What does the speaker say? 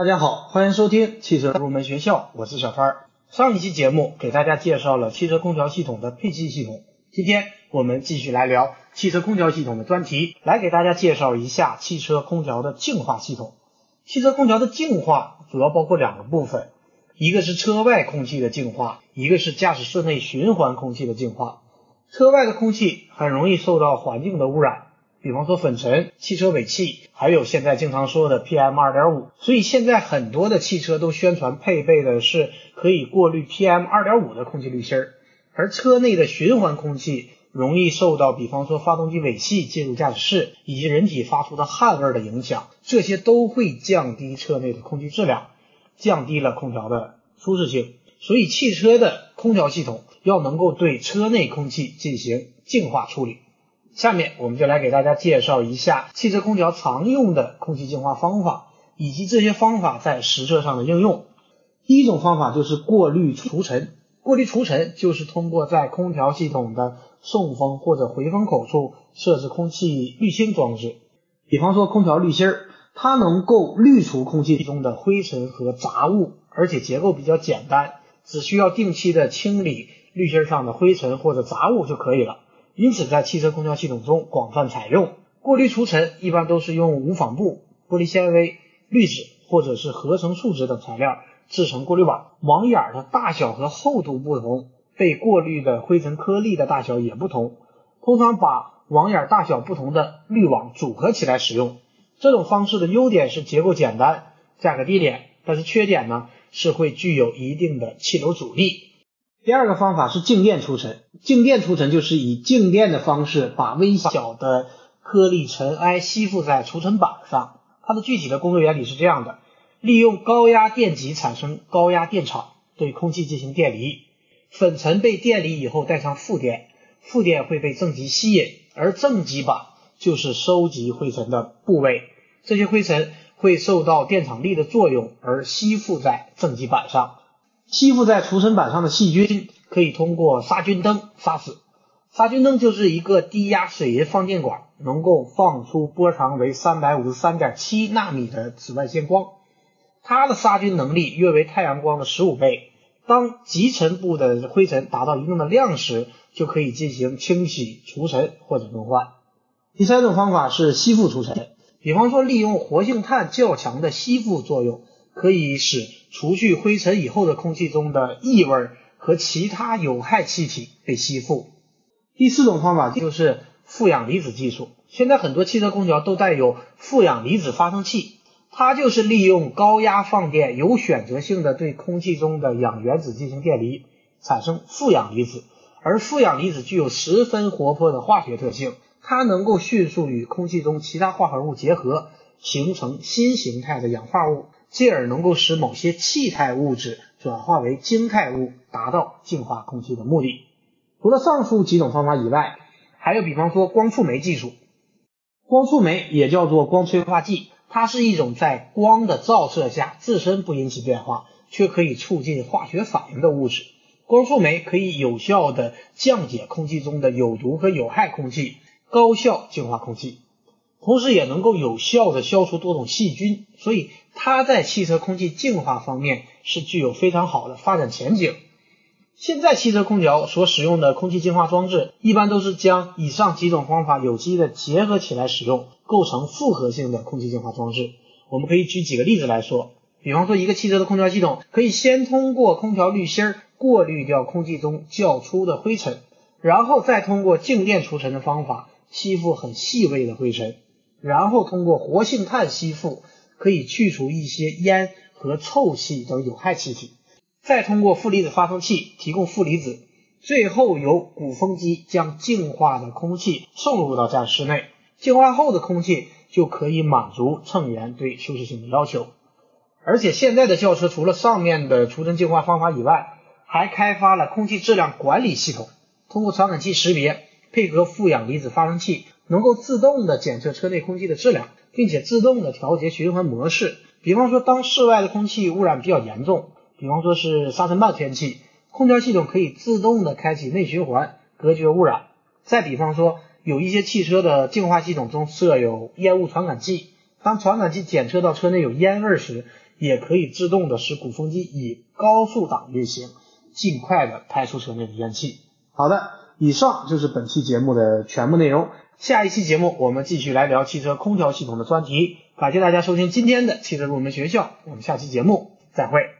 大家好，欢迎收听汽车入门学校，我是小川。上一期节目给大家介绍了汽车空调系统的配气系统，今天我们继续来聊汽车空调系统的专题，来给大家介绍一下汽车空调的净化系统。汽车空调的净化主要包括两个部分，一个是车外空气的净化，一个是驾驶室内循环空气的净化。车外的空气很容易受到环境的污染。比方说粉尘、汽车尾气，还有现在经常说的 PM 二点五，所以现在很多的汽车都宣传配备的是可以过滤 PM 二点五的空气滤芯儿，而车内的循环空气容易受到比方说发动机尾气进入驾驶室以及人体发出的汗味的影响，这些都会降低车内的空气质量，降低了空调的舒适性。所以汽车的空调系统要能够对车内空气进行净化处理。下面我们就来给大家介绍一下汽车空调常用的空气净化方法，以及这些方法在实车上的应用。第一种方法就是过滤除尘。过滤除尘就是通过在空调系统的送风或者回风口处设置空气滤芯装置。比方说空调滤芯儿，它能够滤除空气中的灰尘和杂物，而且结构比较简单，只需要定期的清理滤芯上的灰尘或者杂物就可以了。因此，在汽车空调系统中广泛采用过滤除尘，一般都是用无纺布、玻璃纤维、滤纸或者是合成树脂等材料制成过滤网。网眼的大小和厚度不同，被过滤的灰尘颗粒的大小也不同。通常把网眼大小不同的滤网组合起来使用。这种方式的优点是结构简单，价格低廉，但是缺点呢是会具有一定的气流阻力。第二个方法是静电除尘，静电除尘就是以静电的方式把微小的颗粒尘埃吸附在除尘板上。它的具体的工作原理是这样的：利用高压电极产生高压电场，对空气进行电离。粉尘被电离以后带上负电，负电会被正极吸引，而正极板就是收集灰尘的部位。这些灰尘会受到电场力的作用而吸附在正极板上。吸附在除尘板上的细菌可以通过杀菌灯杀死。杀菌灯就是一个低压水银放电管，能够放出波长为三百五十三点七纳米的紫外线光，它的杀菌能力约为太阳光的十五倍。当集尘部的灰尘达到一定的量时，就可以进行清洗、除尘或者更换。第三种方法是吸附除尘，比方说利用活性炭较强的吸附作用。可以使除去灰尘以后的空气中的异味和其他有害气体被吸附。第四种方法就是负氧离子技术。现在很多汽车空调都带有负氧离子发生器，它就是利用高压放电，有选择性的对空气中的氧原子进行电离，产生负氧离子。而负氧离子具有十分活泼的化学特性，它能够迅速与空气中其他化合物结合，形成新形态的氧化物。进而能够使某些气态物质转化为晶态物，达到净化空气的目的。除了上述几种方法以外，还有比方说光触媒技术。光触媒也叫做光催化剂，它是一种在光的照射下自身不引起变化，却可以促进化学反应的物质。光触媒可以有效的降解空气中的有毒和有害空气，高效净化空气。同时也能够有效的消除多种细菌，所以它在汽车空气净化方面是具有非常好的发展前景。现在汽车空调所使用的空气净化装置，一般都是将以上几种方法有机的结合起来使用，构成复合性的空气净化装置。我们可以举几个例子来说，比方说一个汽车的空调系统，可以先通过空调滤芯过滤掉空气中较粗的灰尘，然后再通过静电除尘的方法吸附很细微的灰尘。然后通过活性炭吸附，可以去除一些烟和臭气等有害气体，再通过负离子发生器提供负离子，最后由鼓风机将净化的空气送入到驾驶室内。净化后的空气就可以满足乘员对舒适性的要求。而且现在的轿车除了上面的除尘净化方法以外，还开发了空气质量管理系统，通过传感器识别，配合负氧离子发生器。能够自动的检测车内空气的质量，并且自动的调节循环模式。比方说，当室外的空气污染比较严重，比方说是沙尘暴天气，空调系统可以自动的开启内循环，隔绝污染。再比方说，有一些汽车的净化系统中设有烟雾传感器，当传感器检测到车内有烟味时，也可以自动的使鼓风机以高速档运行，尽快的排出车内的烟气。好的，以上就是本期节目的全部内容。下一期节目我们继续来聊汽车空调系统的专题。感谢大家收听今天的汽车入门学校，我们下期节目再会。